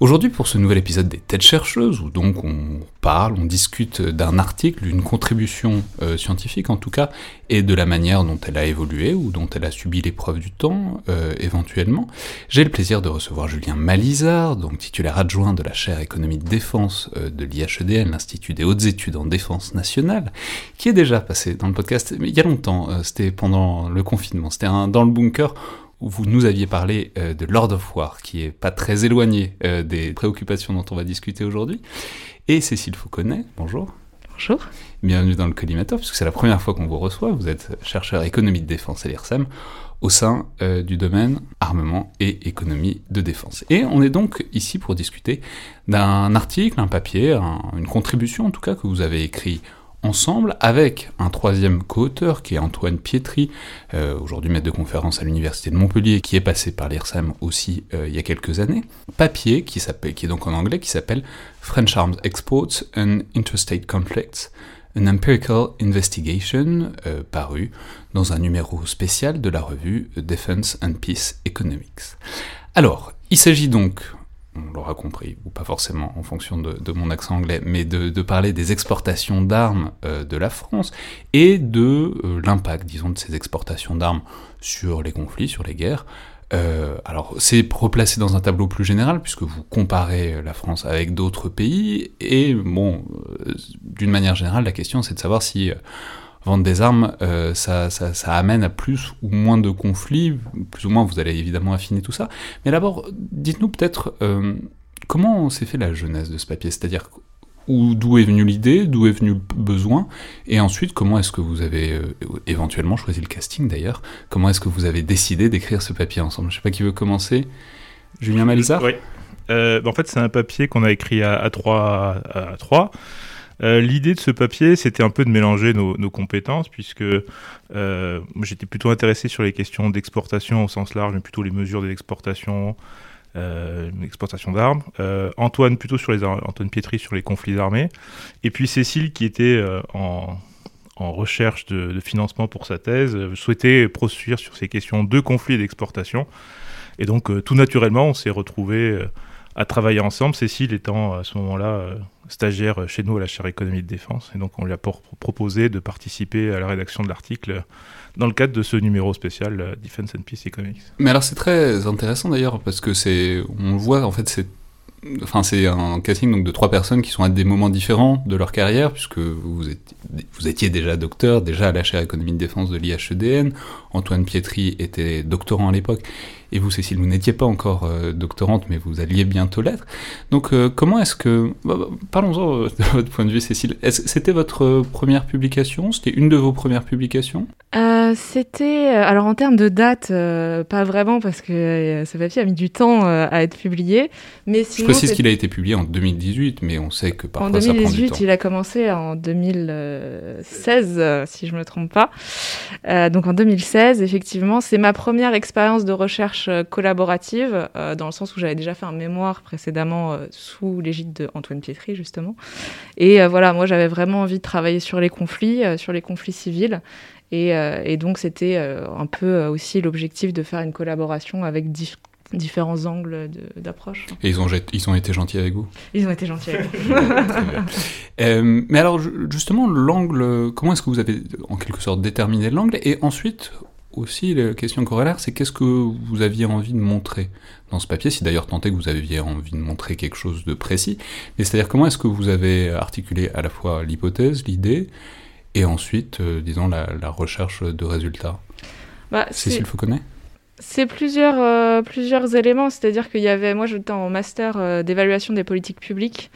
Aujourd'hui, pour ce nouvel épisode des Têtes chercheuses, où donc on parle, on discute d'un article, d'une contribution euh, scientifique en tout cas, et de la manière dont elle a évolué ou dont elle a subi l'épreuve du temps, euh, éventuellement, j'ai le plaisir de recevoir Julien Malizard, donc titulaire adjoint de la chaire économie de défense euh, de l'IHEDN, l'Institut des hautes études en défense nationale, qui est déjà passé dans le podcast, il y a longtemps, c'était pendant le confinement, c'était dans le bunker vous nous aviez parlé euh, de Lord of War, qui est pas très éloigné euh, des préoccupations dont on va discuter aujourd'hui. Et Cécile Fauconnet, bonjour. Bonjour. Bienvenue dans le collimateur, puisque c'est la première fois qu'on vous reçoit. Vous êtes chercheur économie de défense à l'IRSEM au sein euh, du domaine armement et économie de défense. Et on est donc ici pour discuter d'un article, un papier, une contribution en tout cas que vous avez écrit ensemble avec un troisième co-auteur qui est Antoine Pietri, euh, aujourd'hui maître de conférence à l'université de Montpellier, qui est passé par l'IRSAM aussi euh, il y a quelques années. Papier qui est donc en anglais, qui s'appelle French Arms Exports and Interstate Conflicts, an Empirical Investigation, euh, paru dans un numéro spécial de la revue Defense and Peace Economics. Alors, il s'agit donc on l'aura compris, ou pas forcément en fonction de, mon accent anglais, mais de, parler des exportations d'armes euh, de la France et de euh, l'impact, disons, de ces exportations d'armes sur les conflits, sur les guerres. Euh, alors, c'est replacé dans un tableau plus général, puisque vous comparez la France avec d'autres pays, et bon, d'une manière générale, la question c'est de savoir si vendre des armes, euh, ça, ça, amène à plus ou moins de conflits, plus ou moins vous allez évidemment affiner tout ça. Mais d'abord, dites-nous peut-être euh, comment s'est fait la jeunesse de ce papier, c'est-à-dire d'où est venue l'idée, d'où est venu le besoin, et ensuite comment est-ce que vous avez euh, éventuellement choisi le casting d'ailleurs, comment est-ce que vous avez décidé d'écrire ce papier ensemble? Je sais pas qui veut commencer. Julien Malizard Oui. En fait, c'est un papier qu'on a écrit à, à trois. À trois. Euh, l'idée de ce papier, c'était un peu de mélanger nos, compétences, puisque euh, j'étais plutôt intéressé sur les questions d'exportation au sens large, mais plutôt les mesures de l'exportation, euh, l'exportation d'armes. Antoine plutôt sur les Antoine Pietri sur les conflits armés, et puis Cécile qui était en, recherche de, financement pour sa thèse, souhaitait poursuivre sur ces questions de conflits et d'exportation. Et donc, tout naturellement, on s'est retrouvés à travailler ensemble, Cécile étant à ce moment-là euh, stagiaire chez nous à la chaire économie de défense. Et donc on lui a proposé de participer à la rédaction de l'article dans le cadre de ce numéro spécial euh, Defense and Peace Economics. Mais alors c'est très intéressant d'ailleurs parce que c'est, on le voit en fait, c'est Enfin, c'est un casting donc, de trois personnes qui sont à des moments différents de leur carrière, puisque vous vous étiez déjà docteur, déjà à la chaire économie de défense de l'IHEDN. Antoine Pietri était doctorant à l'époque. Et vous, Cécile, vous n'étiez pas encore euh, doctorante, mais vous alliez bientôt l'être. Donc, euh, comment est-ce que... Bah, bah, parlons-en euh, de votre point de vue, Cécile. C'était votre première publication? C'était une de vos premières publications? C'était... Alors, en termes de date, pas vraiment, parce que ce papier a mis du temps à être publié. Mais sinon, Je précise qu'il a été publié en 2018, mais on sait que parfois ça prend du temps. En 2018, il a commencé en 2016, si je ne me trompe pas. donc, en 2016, effectivement, c'est ma première expérience de recherche euh, collaborative, euh, dans le sens où j'avais déjà fait un mémoire précédemment euh, sous l'égide de Antoine Pietri, justement. Et voilà, moi, j'avais vraiment envie de travailler sur les conflits, sur les conflits civils. Et, et donc, c'était un peu aussi l'objectif de faire une collaboration avec différents angles d'approche. Et ils ont, ils ont été gentils avec vous? Ils ont été gentils avec vous. euh, mais alors, justement, l'angle, comment est-ce que vous avez en quelque sorte déterminé l'angle? Et ensuite, aussi, la question corollaire, c'est qu'est-ce que vous aviez envie de montrer dans ce papier, si d'ailleurs tant est que vous aviez envie de montrer quelque chose de précis. Mais c'est-à-dire, comment est-ce que vous avez articulé à la fois l'hypothèse, l'idée, et ensuite, euh, disons, la, la, recherche de résultats bah, Cécile Fauconnet c'est plusieurs, euh, plusieurs éléments, c'est-à-dire qu'il y avait, moi j'étais en master euh, d'évaluation des politiques publiques,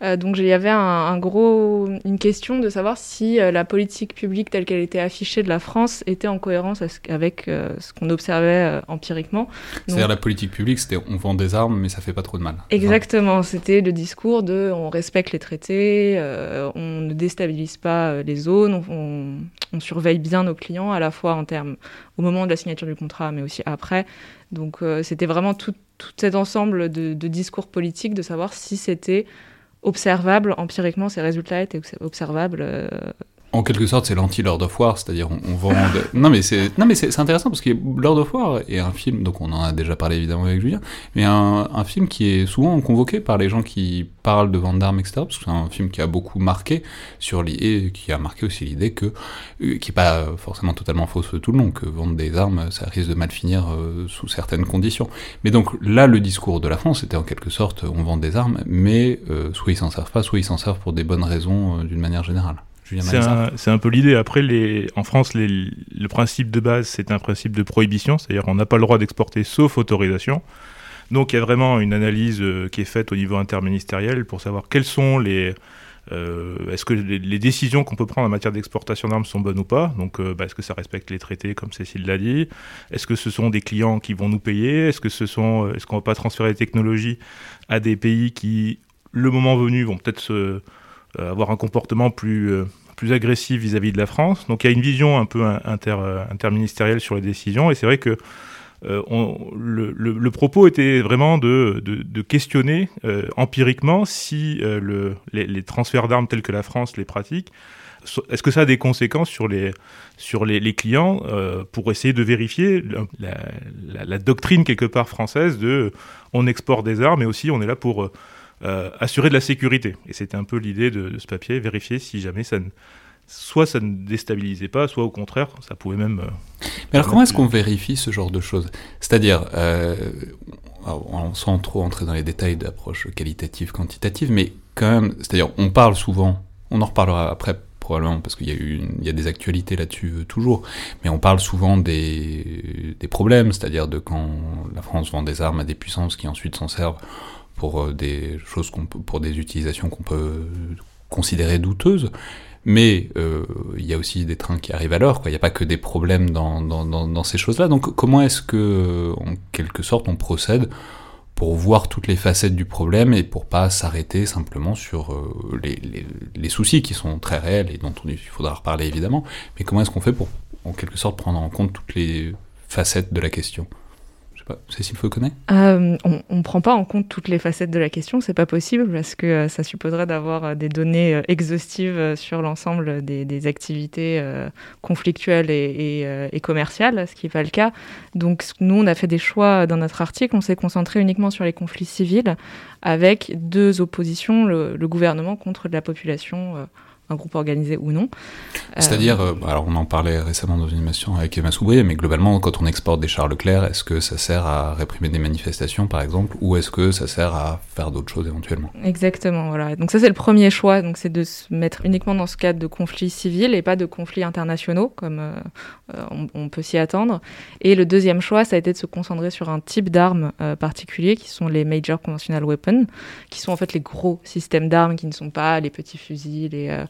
donc il y avait un, gros, une question de savoir si euh, la politique publique telle qu'elle était affichée de la France était en cohérence avec euh, ce qu'on observait empiriquement. C'est-à-dire la politique publique, c'était on vend des armes mais ça fait pas trop de mal. Exactement, c'était le discours de on respecte les traités, on ne déstabilise pas les zones, on, on, surveille bien nos clients à la fois en termes au moment de la signature du contrat mais aussi après. Donc c'était vraiment tout, tout, cet ensemble de, de discours politiques de savoir si c'était observable, empiriquement, ces résultats étaient observables euh, en quelque sorte, c'est l'anti-Lord of War, c'est-à-dire on, vend. non mais c'est non mais c'est intéressant parce que Lord of War est un film, donc on en a déjà parlé évidemment avec Julien, mais un, un film qui est souvent convoqué par les gens qui parlent de vente d'armes, etc. Parce que c'est un film qui a beaucoup marqué sur et qui a marqué aussi l'idée que euh, qui est pas forcément totalement fausse tout le long, que vendre des armes, ça risque de mal finir euh, sous certaines conditions. Mais donc là, le discours de la France était en quelque sorte on vend des armes, mais euh, soit ils s'en servent pas, soit ils s'en servent pour des bonnes raisons d'une manière générale. C'est un, peu l'idée. Après, les, en France, les, le principe de base, c'est un principe de prohibition, c'est-à-dire on n'a pas le droit d'exporter sauf autorisation. Donc il y a vraiment une analyse euh, qui est faite au niveau interministériel pour savoir quelles sont les... Euh, est-ce que les, décisions qu'on peut prendre en matière d'exportation d'armes sont bonnes ou pas Donc, euh, bah, est-ce que ça respecte les traités, comme Cécile l'a dit? Est-ce que ce sont des clients qui vont nous payer? Est-ce que ce sont, est-ce qu'on va pas transférer les technologies à des pays qui, le moment venu, vont peut-être se avoir un comportement plus, euh, plus agressif vis-à-vis de la France. Donc il y a une vision un peu euh, interministérielle sur les décisions, et c'est vrai que le, propos était vraiment de, de, questionner empiriquement si le, les, transferts d'armes tels que la France les pratique, est-ce que ça a des conséquences sur les, sur les, clients pour essayer de vérifier la, la, la, doctrine quelque part française de on exporte des armes, mais aussi on est là pour euh, assurer de la sécurité. Et c'était un peu l'idée de, ce papier, vérifier si jamais ça ne, soit ça ne déstabilisait pas, soit au contraire, ça pouvait même... Euh, mais alors comment est-ce qu'on vérifie ce genre de choses? C'est-à-dire, euh, sans trop entrer dans les détails d'approche qualitative, quantitative, mais quand même, c'est-à-dire on parle souvent, on en reparlera après probablement parce qu'il y a eu il y a des actualités là-dessus euh, toujours, mais on parle souvent des, des problèmes, c'est-à-dire de quand la France vend des armes à des puissances qui ensuite s'en servent pour euh, des choses qu'on pour des utilisations qu'on peut considérer douteuses. Mais euh, il y a aussi des trains qui arrivent à l'heure, il n'y a pas que des problèmes dans, dans, ces choses-là. Donc comment est-ce que, en quelque sorte, on procède pour voir toutes les facettes du problème et pour pas s'arrêter simplement sur euh, les, les, soucis qui sont très réels et dont on, il faudra reparler évidemment, mais comment est-ce qu'on fait pour, en quelque sorte, prendre en compte toutes les facettes de la question? Cécile euh, On ne prend pas en compte toutes les facettes de la question, c'est pas possible parce que euh, ça supposerait d'avoir euh, des données exhaustives sur l'ensemble des, activités conflictuelles et, commerciales, ce qui n'est pas le cas. Donc nous, on a fait des choix dans notre article, on s'est concentré uniquement sur les conflits civils avec deux oppositions, le gouvernement contre la population un groupe organisé ou non. C'est-à-dire, euh, alors on en parlait récemment dans une émission avec Emma Soubry, mais globalement, quand on exporte des chars Leclerc, est-ce que ça sert à réprimer des manifestations, par exemple, ou est-ce que ça sert à faire d'autres choses éventuellement? Exactement, voilà. Donc ça, c'est le premier choix, donc c'est de se mettre uniquement dans ce cadre de conflits civils et pas de conflits internationaux, comme euh, on, on, peut s'y attendre. Et le deuxième choix, ça a été de se concentrer sur un type d'armes euh, particulier, qui sont les Major Conventional Weapons, qui sont en fait les gros systèmes d'armes, qui ne sont pas les petits fusils, les euh,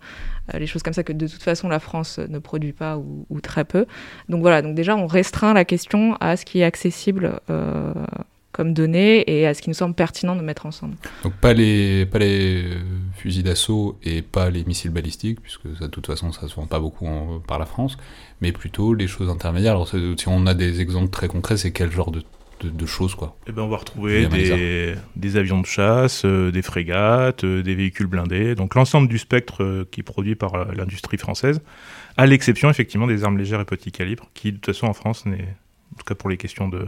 les choses comme ça que de toute façon la France ne produit pas ou, très peu. Donc voilà, donc déjà on restreint la question à ce qui est accessible euh, comme données et à ce qui nous semble pertinent de mettre ensemble. Donc pas les, pas les fusils d'assaut et pas les missiles balistiques, puisque ça, de toute façon ça se vend pas beaucoup par la France, mais plutôt les choses intermédiaires. Alors si on a des exemples très concrets, c'est quel genre de de, choses quoi. Eh ben on va retrouver des, des, avions de chasse, euh, des frégates, euh, des véhicules blindés, donc l'ensemble du spectre euh, qui est produit par l'industrie française, à l'exception effectivement des armes légères et petits calibres, qui de toute façon en France n'est, en tout cas pour les questions de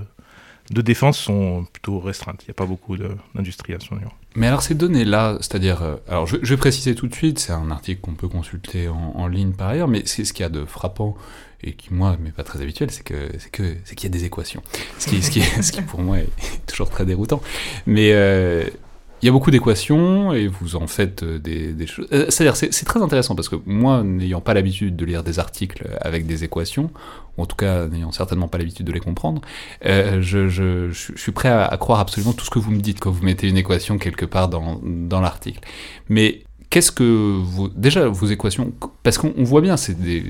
de défense sont plutôt restreintes. Il n'y a pas beaucoup d'industrie à son niveau. Mais alors ces données-là, c'est-à-dire, euh, alors je, vais préciser tout de suite, c'est un article qu'on peut consulter en, ligne par ailleurs, mais c'est ce qu'il y a de frappant et qui moi m'est pas très habituel, c'est que c'est que c'est qu'il y a des équations, ce qui, ce qui, ce qui pour moi est toujours très déroutant. Mais euh, il y a beaucoup d'équations et vous en faites euh, des, choses. Euh, c'est-à-dire, c'est très intéressant parce que moi, n'ayant pas l'habitude de lire des articles avec des équations, ou en tout cas n'ayant certainement pas l'habitude de les comprendre, euh, je, suis prêt à, croire absolument tout ce que vous me dites quand vous mettez une équation quelque part dans, l'article. Mais qu'est-ce que vous. Déjà, vos équations. Parce qu'on voit bien, c'est des,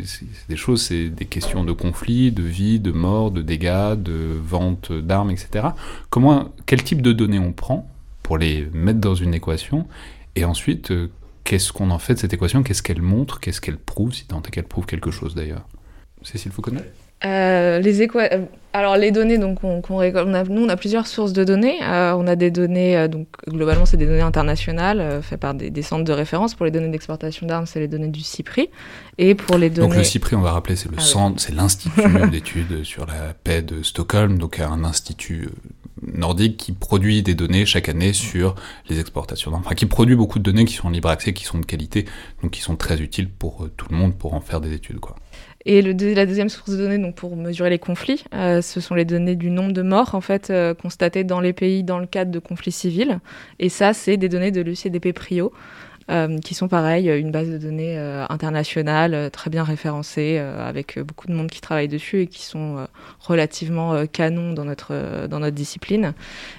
des, choses, c'est des questions de conflit, de vie, de mort, de dégâts, de vente d'armes, etc. Comment, quel type de données on prend pour les mettre dans une équation. Et ensuite, euh, qu'est-ce qu'on en fait de cette équation? Qu'est-ce qu'elle montre? Qu'est-ce qu'elle prouve? Si tant est qu'elle prouve quelque chose d'ailleurs. Cécile Foucault euh, les euh, Alors les données, donc on, nous on a plusieurs sources de données. on a des données, donc globalement c'est des données internationales faites par des, centres de référence. Pour les données d'exportation d'armes, c'est les données du CIPRI. Et pour les données. Donc le CIPRI, on va rappeler, c'est le ah centre, c'est l'institut d'études sur la paix de Stockholm, donc un institut nordique qui produit des données chaque année sur les exportations enfin qui produit beaucoup de données qui sont en libre accès, qui sont de qualité, donc qui sont très utiles pour euh, tout le monde pour en faire des études. Quoi. Et la deuxième source de données, donc pour mesurer les conflits, euh, ce sont les données du nombre de morts en fait euh, constatés dans les pays dans le cadre de conflits civils. Et ça, c'est des données de l'UCDP Prio. Euh, qui sont pareil, une base de données euh, internationale, euh, très bien référencée, avec beaucoup de monde qui travaille dessus et qui sont relativement canons dans notre, dans notre discipline.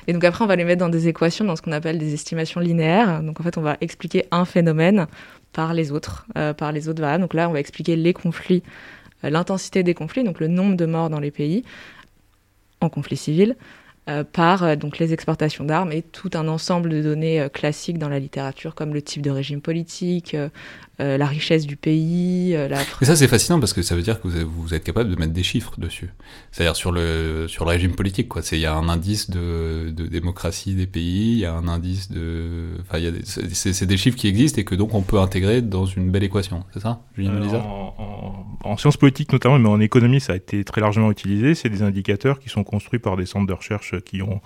Et donc après, on va les mettre dans des équations, dans ce qu'on appelle des estimations linéaires. Donc en fait, on va expliquer un phénomène par les autres, par les autres variables. Donc là, on va expliquer les conflits, l'intensité des conflits, donc le nombre de morts dans les pays en conflit civil, euh, par euh, donc les exportations d'armes et tout un ensemble de données euh, classiques dans la littérature comme le type de régime politique, euh, la richesse du pays. Euh, la... Et ça, c'est fascinant parce que ça veut dire que vous, êtes capable de mettre des chiffres dessus. C'est-à-dire sur le, sur le régime politique, quoi. Il y a un indice de, de, démocratie des pays, il y a un indice de. Enfin, c'est des chiffres qui existent et que donc on peut intégrer dans une belle équation, c'est ça, Julien euh, en, en, sciences politiques notamment, mais en économie, ça a été très largement utilisé. C'est des indicateurs qui sont construits par des centres de recherche qui ont,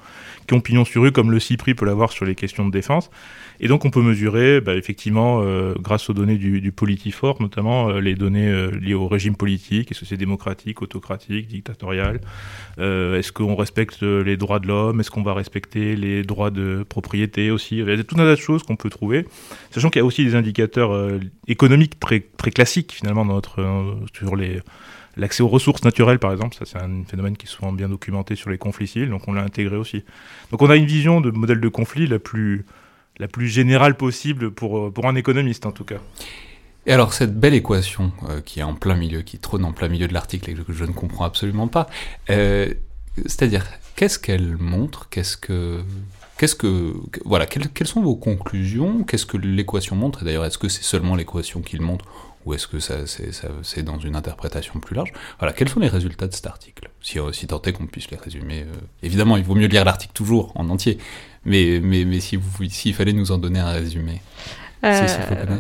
qui ont pignon sur rue, comme le CIPRI peut l'avoir sur les questions de défense. Et donc on peut mesurer, bah, effectivement, euh, grâce aux données du, du Politifor, notamment euh, les données euh, liées au régime politique, est-ce que c'est démocratique, autocratique, dictatorial, est-ce qu'on respecte les droits de l'homme, est-ce qu'on va respecter les droits de propriété aussi, il y a tout un tas de choses qu'on peut trouver, sachant qu'il y a aussi des indicateurs économiques très, classiques finalement dans notre, sur L'accès aux ressources naturelles, par exemple, ça c'est un phénomène qui est souvent bien documenté sur les conflits civils, donc on l'a intégré aussi. Donc on a une vision de modèle de conflit la plus, la plus générale possible pour, euh, pour un économiste en tout cas. Et alors cette belle équation euh, qui est en plein milieu, qui trône en plein milieu de l'article et que je ne comprends absolument pas, euh, c'est-à-dire qu'est-ce qu'elle montre, qu'est-ce que Qu'est-ce que voilà quelles, sont vos conclusions? Qu'est-ce que l'équation montre? Et d'ailleurs, est-ce que c'est seulement l'équation qu'il montre ou est-ce que ça, c'est, dans une interprétation plus large? Voilà, quels sont les résultats de cet article? Si, si tant est qu'on puisse les résumer. évidemment, il vaut mieux lire l'article toujours en entier, mais, mais, mais si s'il fallait nous en donner un résumé. Euh,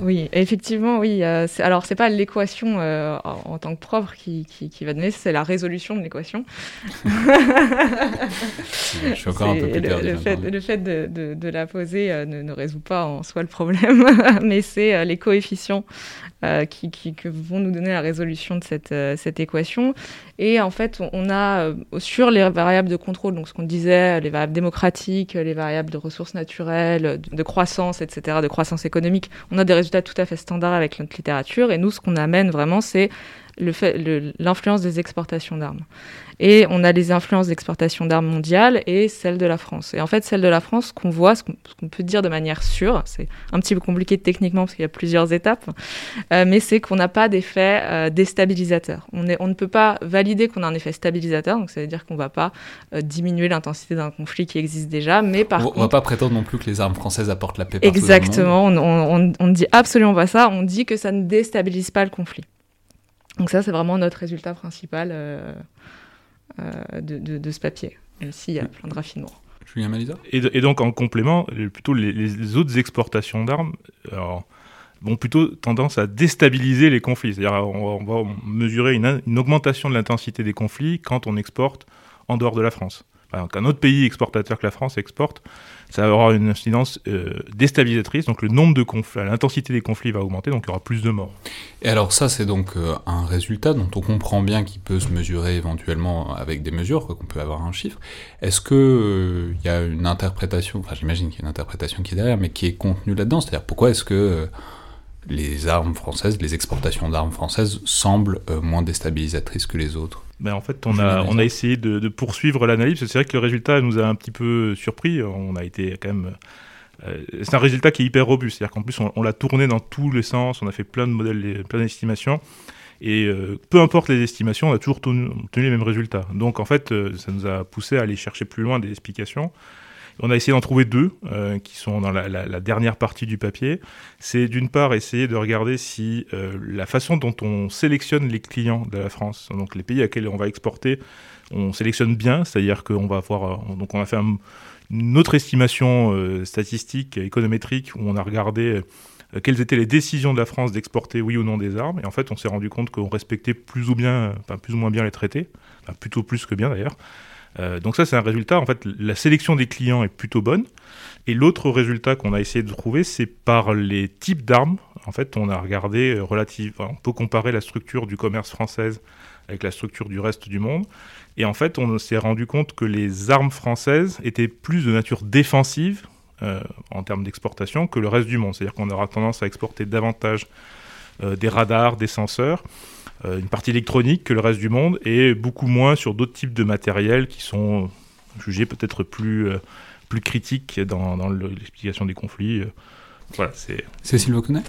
oui, effectivement, oui. Euh, alors, c'est pas l'équation euh, en, tant que propre qui, qui, va donner, c'est la résolution de l'équation. je suis encore un peu plus perdu. Le, fait, le fait de, de, de la poser ne, ne, résout pas en soi le problème, mais c'est les coefficients qui, qui, vont nous donner la résolution de cette, cette équation. Et en fait, on a sur les variables de contrôle, donc ce qu'on disait, les variables démocratiques, les variables de ressources naturelles, de croissance, etc., de croissance économique on a des résultats tout à fait standards avec notre littérature. Et nous, ce qu'on amène vraiment, c'est l'influence des exportations d'armes. Et on a les influences d'exportation d'armes mondiales et celle de la France. Et en fait, celle de la France, qu'on voit, ce qu'on peut dire de manière sûre, c'est un petit peu compliqué techniquement parce qu'il y a plusieurs étapes, euh, mais c'est qu'on n'a pas d'effet euh, déstabilisateur. On, on, ne peut pas valider qu'on a un effet stabilisateur, donc ça veut dire qu'on ne va pas euh, diminuer l'intensité d'un conflit qui existe déjà, mais par on, contre... On ne va pas prétendre non plus que les armes françaises apportent la paix Exactement, on ne dit absolument pas ça, on dit que ça ne déstabilise pas le conflit. Donc ça, c'est vraiment notre résultat principal. Euh, de, ce papier, même s'il y a plein de raffinements. Julien Malisa et, et, donc en complément, plutôt les, autres exportations d'armes vont plutôt tendance à déstabiliser les conflits. C'est-à-dire on, va mesurer une, augmentation de l'intensité des conflits quand on exporte en dehors de la France. Qu'un autre pays exportateur que la France exporte, ça avoir une incidence euh, déstabilisatrice. Donc le nombre de conflits, l'intensité des conflits va augmenter, donc il y aura plus de morts. Et alors ça, c'est donc euh, un résultat dont on comprend bien qu'il peut se mesurer éventuellement avec des mesures, qu'on peut avoir un chiffre. Est-ce que il y a une interprétation, enfin j'imagine qu'il y a une interprétation qui est derrière, mais qui est contenue là-dedans? C'est-à-dire pourquoi est-ce que les armes françaises, les exportations d'armes françaises semblent euh, moins déstabilisatrices que les autres? Ben en fait, on a, on a essayé de, poursuivre l'analyse. C'est vrai que le résultat nous a un petit peu surpris. On a été quand même. Euh, c'est un résultat qui est hyper robuste. C'est-à-dire qu'en plus, on, l'a tourné dans tous les sens. On a fait plein de modèles, plein d'estimations. Et euh, peu importe les estimations, on a toujours obtenu les mêmes résultats. Donc en fait, ça nous a poussé à aller chercher plus loin des explications. On a essayé d'en trouver deux euh, qui sont dans la, dernière partie du papier. C'est d'une part essayer de regarder si euh, la façon dont on sélectionne les clients de la France, donc les pays à lesquels on va exporter, on sélectionne bien, c'est-à-dire qu'on va avoir, euh, donc on a fait une autre estimation statistique, économétrique, où on a regardé quelles étaient les décisions de la France d'exporter oui ou non des armes. Et en fait, on s'est rendu compte qu'on respectait plus ou bien, enfin, plus ou moins bien les traités, plutôt plus que bien d'ailleurs. Euh, donc ça, c'est un résultat. En fait, la sélection des clients est plutôt bonne. Et l'autre résultat qu'on a essayé de trouver, c'est par les types d'armes. En fait, on a regardé euh, relative. On peut comparer la structure du commerce française avec la structure du reste du monde. Et en fait, on s'est rendu compte que les armes françaises étaient plus de nature défensive euh, en termes d'exportation que le reste du monde. C'est-à-dire qu'on aura tendance à exporter davantage des radars, des senseurs, une partie électronique que le reste du monde et beaucoup moins sur d'autres types de matériel qui sont jugés peut-être plus, euh, plus critiques dans, dans l'explication des conflits. Euh, voilà, c'est... Cécile Vauquenet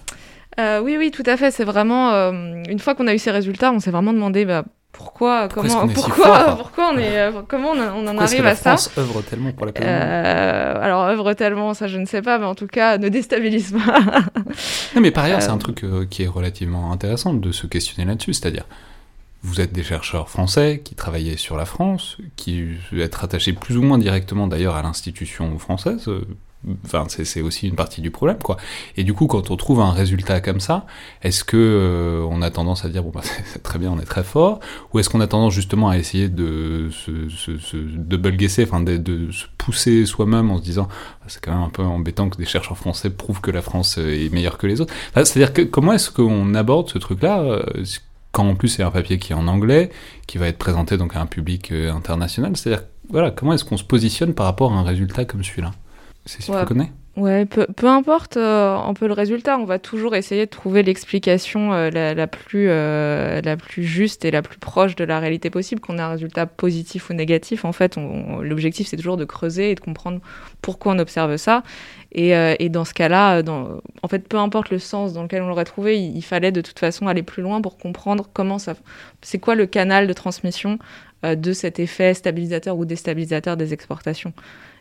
oui, oui, tout à fait. C'est vraiment une fois qu'on a eu ces résultats, on s'est vraiment demandé bah, pourquoi, comment, pourquoi, pourquoi on est, comment on, en arrive à ça. France œuvre tellement pour la paix. Euh, alors œuvre tellement, ça je ne sais pas, mais en tout cas ne déstabilise pas. non, mais par ailleurs, c'est un euh. truc euh, qui est relativement intéressant de se questionner là-dessus, c'est-à-dire vous êtes des chercheurs français qui travaillaient sur la France, qui êtes rattachés plus ou moins directement d'ailleurs à l'institution française, C'est aussi une partie du problème, quoi. Et du coup, quand on trouve un résultat comme ça, est-ce que euh, on a tendance à dire bah c'est très bien, on est très fort, ou est-ce qu'on a tendance justement à essayer de se, enfin de, se pousser soi-même en se disant ah, c'est quand même un peu embêtant que des chercheurs français prouvent que la France est meilleure que les autres. C'est-à-dire comment est-ce qu'on aborde ce truc-là euh, quand en plus c'est un papier qui est en anglais, qui va être présenté donc à un public euh, international, c'est-à-dire voilà comment est-ce qu'on se positionne par rapport à un résultat comme celui-là? C'est ce ouais. Ouais, peu, peu importe euh, un peu le résultat, on va toujours essayer de trouver l'explication euh, la, la, plus, euh, la plus juste et la plus proche de la réalité possible, qu'on ait un résultat positif ou négatif. En fait, l'objectif, c'est toujours de creuser et de comprendre pourquoi on observe ça. Et, et dans ce cas-là, en fait, peu importe le sens dans lequel on l'aurait trouvé, il, il, fallait de toute façon aller plus loin pour comprendre comment ça... C'est quoi le canal de transmission de cet effet stabilisateur ou déstabilisateur des exportations.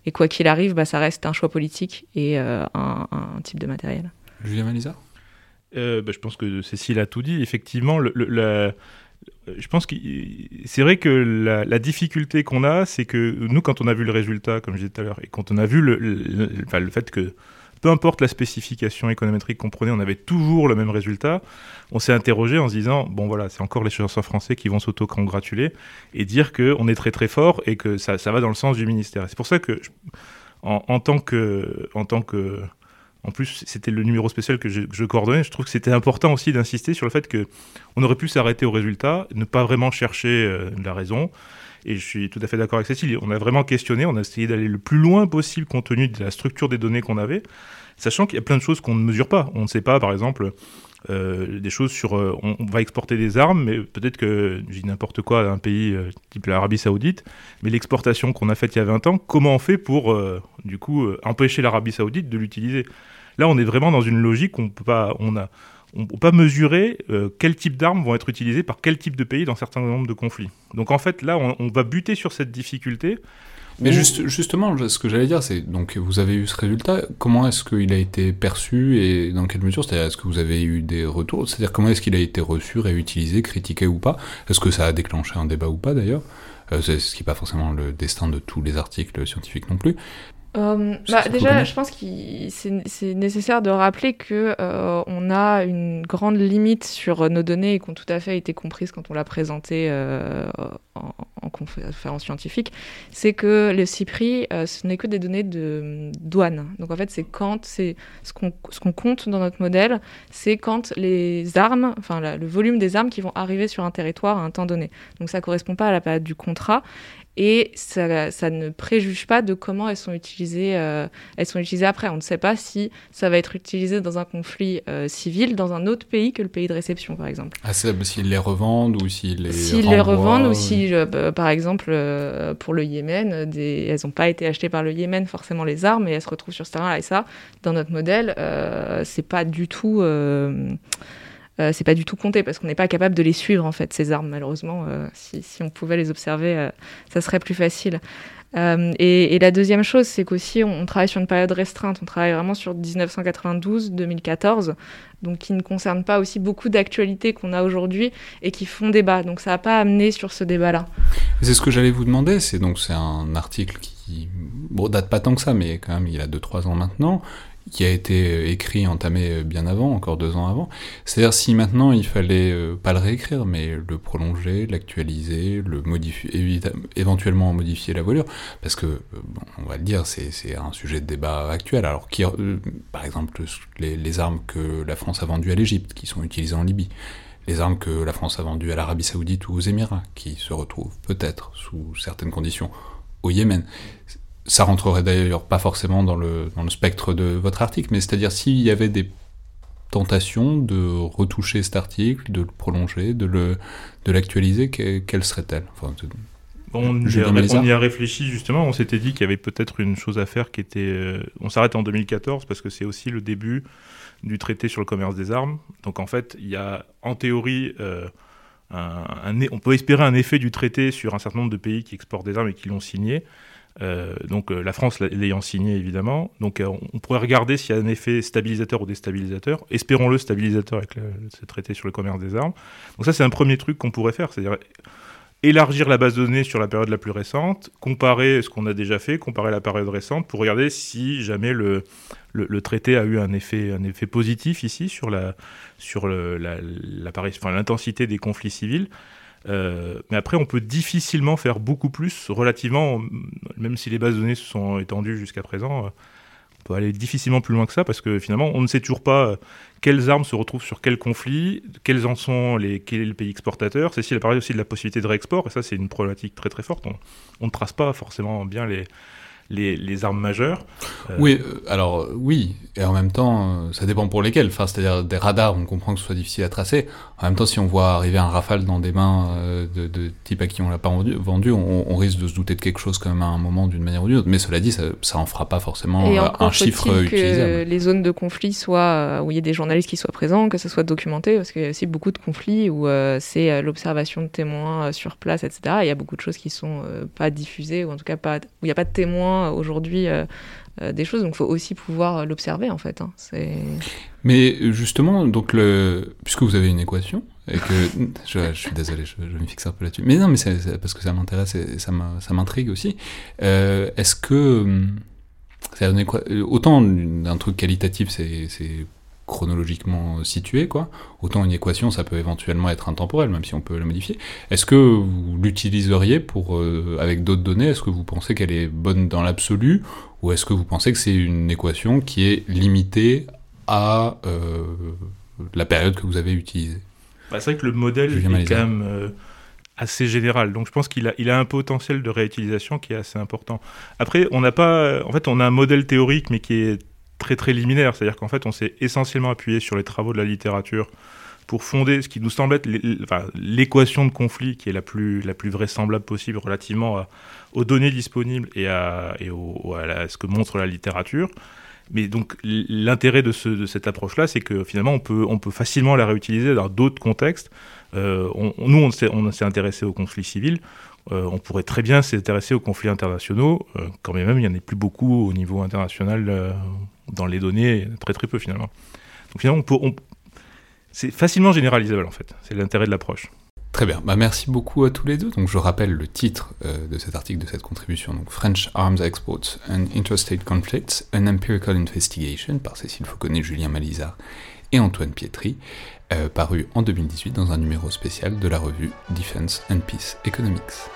Et quoi qu'il arrive, bah, ça reste un choix politique et euh, un, type de matériel. Julien Malisa euh, bah, Je pense que Cécile a tout dit. Effectivement, le, je pense que c'est vrai que la, difficulté qu'on a, c'est que nous, quand on a vu le résultat, comme je disais tout à l'heure, et quand on a vu le, le fait que peu importe la spécification économétrique qu'on prenait, on avait toujours le même résultat. On s'est interrogé en se disant, bon voilà, c'est encore les chercheurs français qui vont s'auto-congratuler et dire qu'on est très très fort et que ça, ça va dans le sens du ministère. C'est pour ça que, en, tant que... En tant que en plus, c'était le numéro spécial que je, coordonnais. Je trouve que c'était important aussi d'insister sur le fait que on aurait pu s'arrêter au résultat, ne pas vraiment chercher euh, la raison. Et je suis tout à fait d'accord avec Cécile. On a vraiment questionné, on a essayé d'aller le plus loin possible compte tenu de la structure des données qu'on avait, sachant qu'il y a plein de choses qu'on ne mesure pas. On ne sait pas, par exemple, euh, des choses sur euh, on, va exporter des armes, mais peut-être que, dis n'importe quoi, un pays euh, type l'Arabie Saoudite, mais l'exportation qu'on a faite il y a 20 ans, comment on fait pour, du coup, empêcher l'Arabie Saoudite de l'utiliser? Là, on est vraiment dans une logique on peut pas, on a, on ne peut pas mesurer euh, quel type d'armes vont être utilisées par quel type de pays dans certains nombres de conflits. Donc en fait, là, on, va buter sur cette difficulté. Mais juste, justement, ce que j'allais dire, c'est donc vous avez eu ce résultat. Comment est-ce qu'il a été perçu et dans quelle mesure? C'est-à-dire, est-ce que vous avez eu des retours? C'est-à-dire, comment est-ce qu'il a été reçu, réutilisé, critiqué ou pas? Est-ce que ça a déclenché un débat ou pas d'ailleurs? Euh, Ce qui n'est pas forcément le destin de tous les articles scientifiques non plus. Euh, bah, déjà, je pense que c'est nécessaire de rappeler que euh, on a une grande limite sur nos données et qui ont tout à fait été comprises quand on l'a présenté euh, en, en, conférence scientifique. C'est que le CIPRI, ce n'est que des données de douane. Donc en fait, c'est quand c'est ce qu'on ce qu'on compte dans notre modèle, c'est quand les armes, enfin le volume des armes qui vont arriver sur un territoire à un temps donné. Donc ça correspond pas à la période du contrat et ça, ça, ne préjuge pas de comment elles sont utilisées. Euh, elles sont utilisées après. On ne sait pas si ça va être utilisé dans un conflit euh, civil dans un autre pays que le pays de réception, par exemple. Ah, s'ils les revendent ou s'ils les S'ils les revendent ou si, euh, bah, par exemple, pour le Yémen, des... elles n'ont pas été achetées par le Yémen forcément les armes, et elles se retrouvent sur ce terrain-là. Et ça, dans notre modèle, c'est pas du tout euh, c'est pas du tout compté parce qu'on n'est pas capable de les suivre en fait ces armes malheureusement. Euh, si, si, on pouvait les observer, euh, ça serait plus facile. Et, et, la deuxième chose, c'est qu'aussi on, on, travaille sur une période restreinte. On travaille vraiment sur 1992-2014, donc qui ne concerne pas aussi beaucoup d'actualités qu'on a aujourd'hui et qui font débat. Donc ça n'a pas amené sur ce débat-là. C'est ce que j'allais vous demander. C'est donc c'est un article qui bon date pas tant que ça, mais quand même il a 2-3 ans maintenant qui a été euh, écrit, entamé euh, bien avant, encore deux ans avant. C'est-à-dire si maintenant il fallait euh, pas le réécrire, mais le prolonger, l'actualiser, le modifier, éventuellement modifier la voilure, parce que, on va le dire, c'est un sujet de débat actuel. Alors, qui, par exemple, les, armes que la France a vendues à l'Égypte, qui sont utilisées en Libye, les armes que la France a vendues à l'Arabie Saoudite ou aux Émirats, qui se retrouvent peut-être sous certaines conditions au Yémen ça rentrerait d'ailleurs pas forcément dans le, dans le spectre de votre article, mais c'est-à-dire s'il y avait des tentations de retoucher cet article, de le prolonger, de le de l'actualiser, quelle serait-elle? Enfin, on, y a, on, y a, réfléchi justement, on s'était dit qu'il y avait peut-être une chose à faire qui était... Euh, on s'arrête en 2014 parce que c'est aussi le début du traité sur le commerce des armes. Donc en fait, il y a en théorie... Euh, un, on peut espérer un effet du traité sur un certain nombre de pays qui exportent des armes et qui l'ont signé. Euh, donc euh, la France l'ayant signé évidemment, donc euh, on pourrait regarder s'il y a un effet stabilisateur ou déstabilisateur. Espérons-le stabilisateur avec ce traité sur le commerce des armes. Donc ça c'est un premier truc qu'on pourrait faire, c'est-à-dire élargir la base de données sur la période la plus récente, comparer ce qu'on a déjà fait, comparer la période récente pour regarder si jamais le, traité a eu un effet, un effet positif ici sur sur l'intensité la, des conflits civils. Euh, mais après, on peut difficilement faire beaucoup plus relativement, même si les bases données se sont étendues jusqu'à présent, euh, on peut aller difficilement plus loin que ça parce que finalement, on ne sait toujours pas euh, quelles armes se retrouvent sur quel conflit, quels en sont les, quel est le pays exportateur. Cécile a parlé aussi de la possibilité de réexport, et ça, c'est une problématique très très forte. On, ne trace pas forcément bien les, les, armes majeures. Oui, alors oui, et en même temps, euh, ça dépend pour lesquels. Enfin, c'est-à-dire des radars, on comprend que ce soit difficile à tracer. En même temps, si on voit arriver un rafale dans des mains de, de type à qui on l'a pas vendu, on, risque de se douter de quelque chose quand même à un moment d'une manière ou d'une autre. Mais cela dit, ça, ça en fera pas forcément un chiffre que utilisable. les zones de conflit soient où il y ait des journalistes qui soient présents, que ce soit documenté, parce qu'il y a aussi beaucoup de conflits où c'est l'observation de témoins sur place, etc. il y a beaucoup de choses qui sont pas diffusées ou en tout cas pas où il n'y a pas de témoins aujourd'hui euh, euh, des choses, donc il faut aussi pouvoir l'observer en fait. Hein. Mais justement, donc le... puisque vous avez une équation, et que je, suis désolé, je, me fixe un peu là-dessus. Mais non, mais c'est parce que ça m'intéresse et ça m'intrigue aussi. Euh, est-ce que hum, autant d'un truc qualitatif, c'est chronologiquement situé, quoi. Autant une équation, ça peut éventuellement être intemporel, même si on peut la modifier. Est-ce que vous l'utiliseriez pour euh, avec d'autres données? Est-ce que vous pensez qu'elle est bonne dans l'absolu, ou est-ce que vous pensez que c'est une équation qui est limitée à euh, la période que vous avez utilisée? Bah, C'est vrai que le modèle est quand même euh, assez général, donc je pense qu'il a, il a un potentiel de réutilisation qui est assez important. Après, on n'a pas, en fait, on a un modèle théorique, mais qui est très très liminaire, c'est-à-dire qu'en fait on s'est essentiellement appuyé sur les travaux de la littérature pour fonder ce qui nous semble être l'équation de conflit qui est la plus, la plus vraisemblable possible relativement aux données disponibles et à, ce que montre la littérature. Mais donc l'intérêt de, ce, de, cette approche-là, c'est que finalement on peut, on peut facilement la réutiliser dans d'autres contextes. Euh, nous, on s'est intéressé aux conflits civils. Euh, on pourrait très bien s'intéresser aux conflits internationaux, euh, quand même il n'y en a plus beaucoup au niveau international dans les données, très très peu finalement. Donc finalement, c'est facilement généralisable en fait, c'est l'intérêt de l'approche. Très bien, bah, merci beaucoup à tous les deux. Donc je rappelle le titre euh, de cet article, de cette contribution, French Arms Exports and Interstate Conflicts, An Empirical Investigation par Cécile Fauconnet, Julien Malizard et Antoine Pietri, euh, paru en 2018 dans un numéro spécial de la revue Defense and Peace Economics.